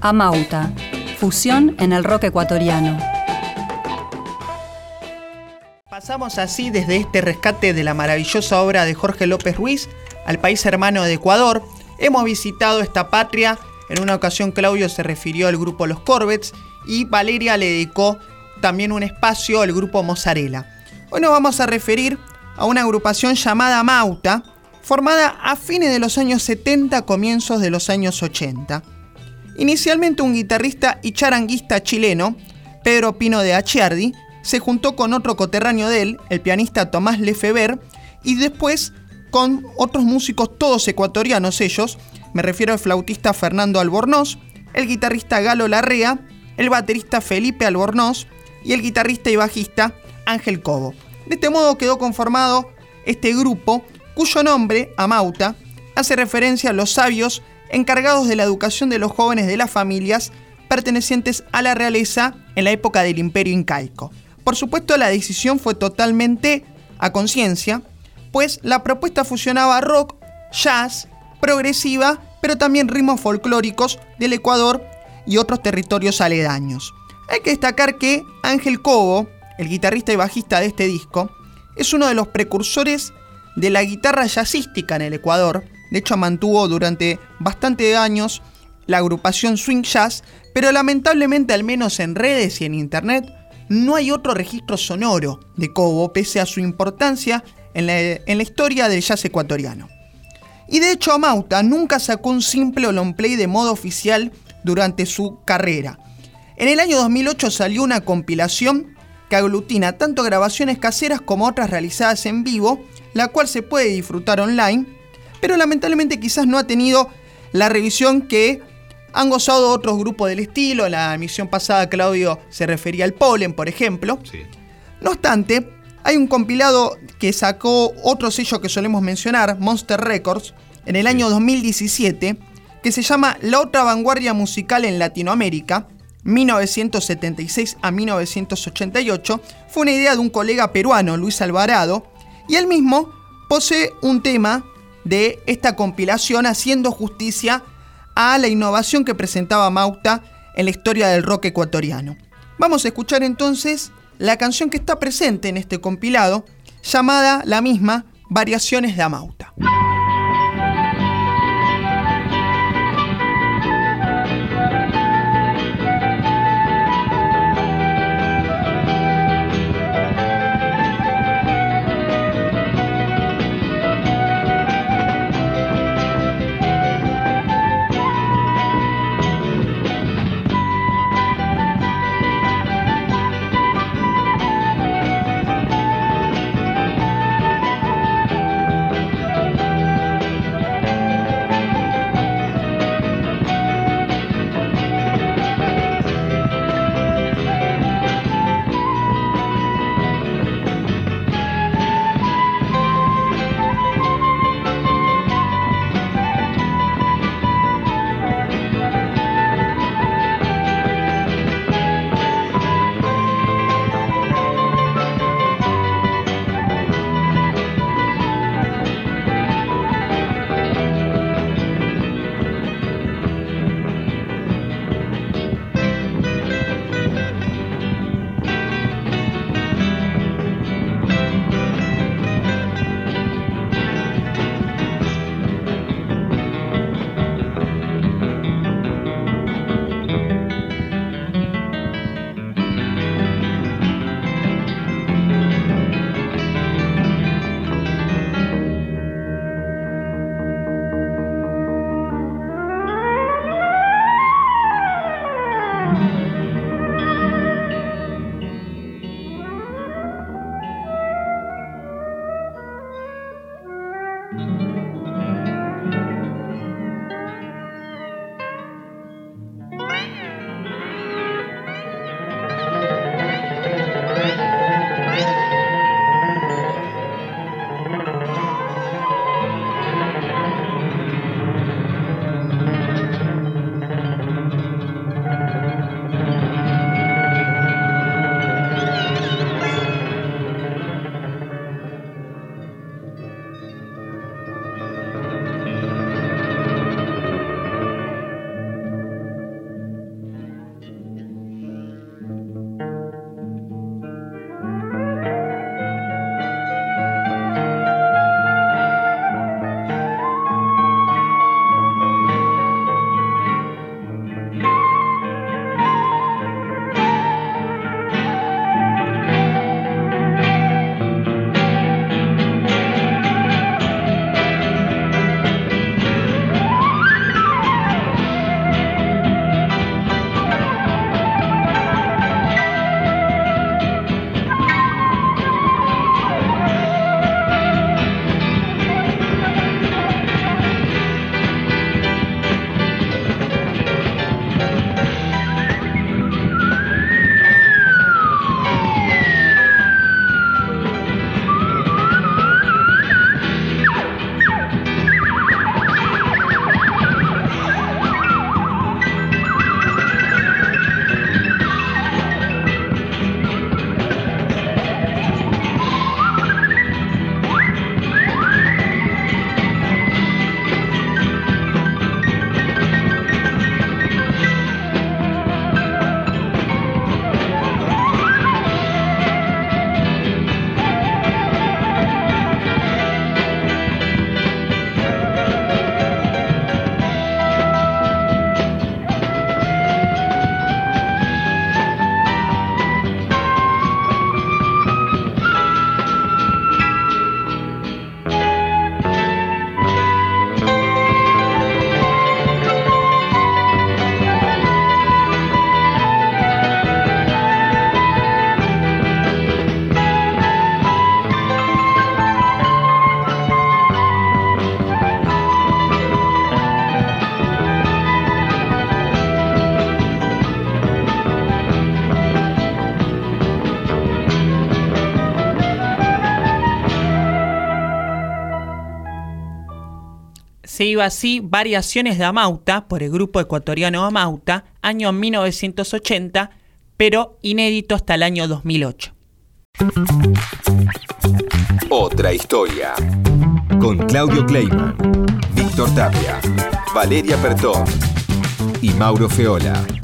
Amauta, fusión en el rock ecuatoriano. Pasamos así desde este rescate de la maravillosa obra de Jorge López Ruiz al país hermano de Ecuador. Hemos visitado esta patria. En una ocasión Claudio se refirió al grupo Los Corvets y Valeria le dedicó también un espacio al grupo Mozzarella. Hoy nos vamos a referir a una agrupación llamada Mauta, formada a fines de los años 70, comienzos de los años 80. Inicialmente un guitarrista y charanguista chileno, Pedro Pino de Achiardi, se juntó con otro coterráneo de él, el pianista Tomás Lefebvre, y después con otros músicos todos ecuatorianos ellos, me refiero al flautista Fernando Albornoz, el guitarrista Galo Larrea, el baterista Felipe Albornoz y el guitarrista y bajista Ángel Cobo. De este modo quedó conformado este grupo cuyo nombre, Amauta, hace referencia a los sabios encargados de la educación de los jóvenes de las familias pertenecientes a la realeza en la época del imperio incaico. Por supuesto, la decisión fue totalmente a conciencia, pues la propuesta fusionaba rock, jazz, progresiva, pero también ritmos folclóricos del Ecuador y otros territorios aledaños. Hay que destacar que Ángel Cobo, el guitarrista y bajista de este disco, es uno de los precursores de la guitarra jazzística en el Ecuador. De hecho, mantuvo durante bastante años la agrupación Swing Jazz, pero lamentablemente, al menos en redes y en internet, no hay otro registro sonoro de Cobo, pese a su importancia en la, historia del jazz ecuatoriano. Y de hecho, Amauta nunca sacó un simple long play de modo oficial durante su carrera. En el año 2008 salió una compilación que aglutina tanto grabaciones caseras como otras realizadas en vivo, la cual se puede disfrutar online, pero lamentablemente quizás no ha tenido la revisión que han gozado otros grupos del estilo. En la emisión pasada Claudio se refería al Polen, por ejemplo. No obstante, hay un compilado que sacó otro sello que solemos mencionar, Monster Records, en el año 2017, que se llama La otra vanguardia musical en Latinoamérica, 1976 a 1988, fue una idea de un colega peruano, Luis Alvarado, y él mismo posee un tema de esta compilación haciendo justicia a la innovación que presentaba Mauta en la historia del rock ecuatoriano. Vamos a escuchar entonces la canción que está presente en este compilado, llamada la misma Variaciones de Amauta. Se iba así Variaciones de Amauta por el grupo ecuatoriano Amauta, año 1980, pero inédito hasta el año 2008. Otra historia. Con Claudio Kleiman, Víctor Tapia, Valeria Pertón y Mauro Feola.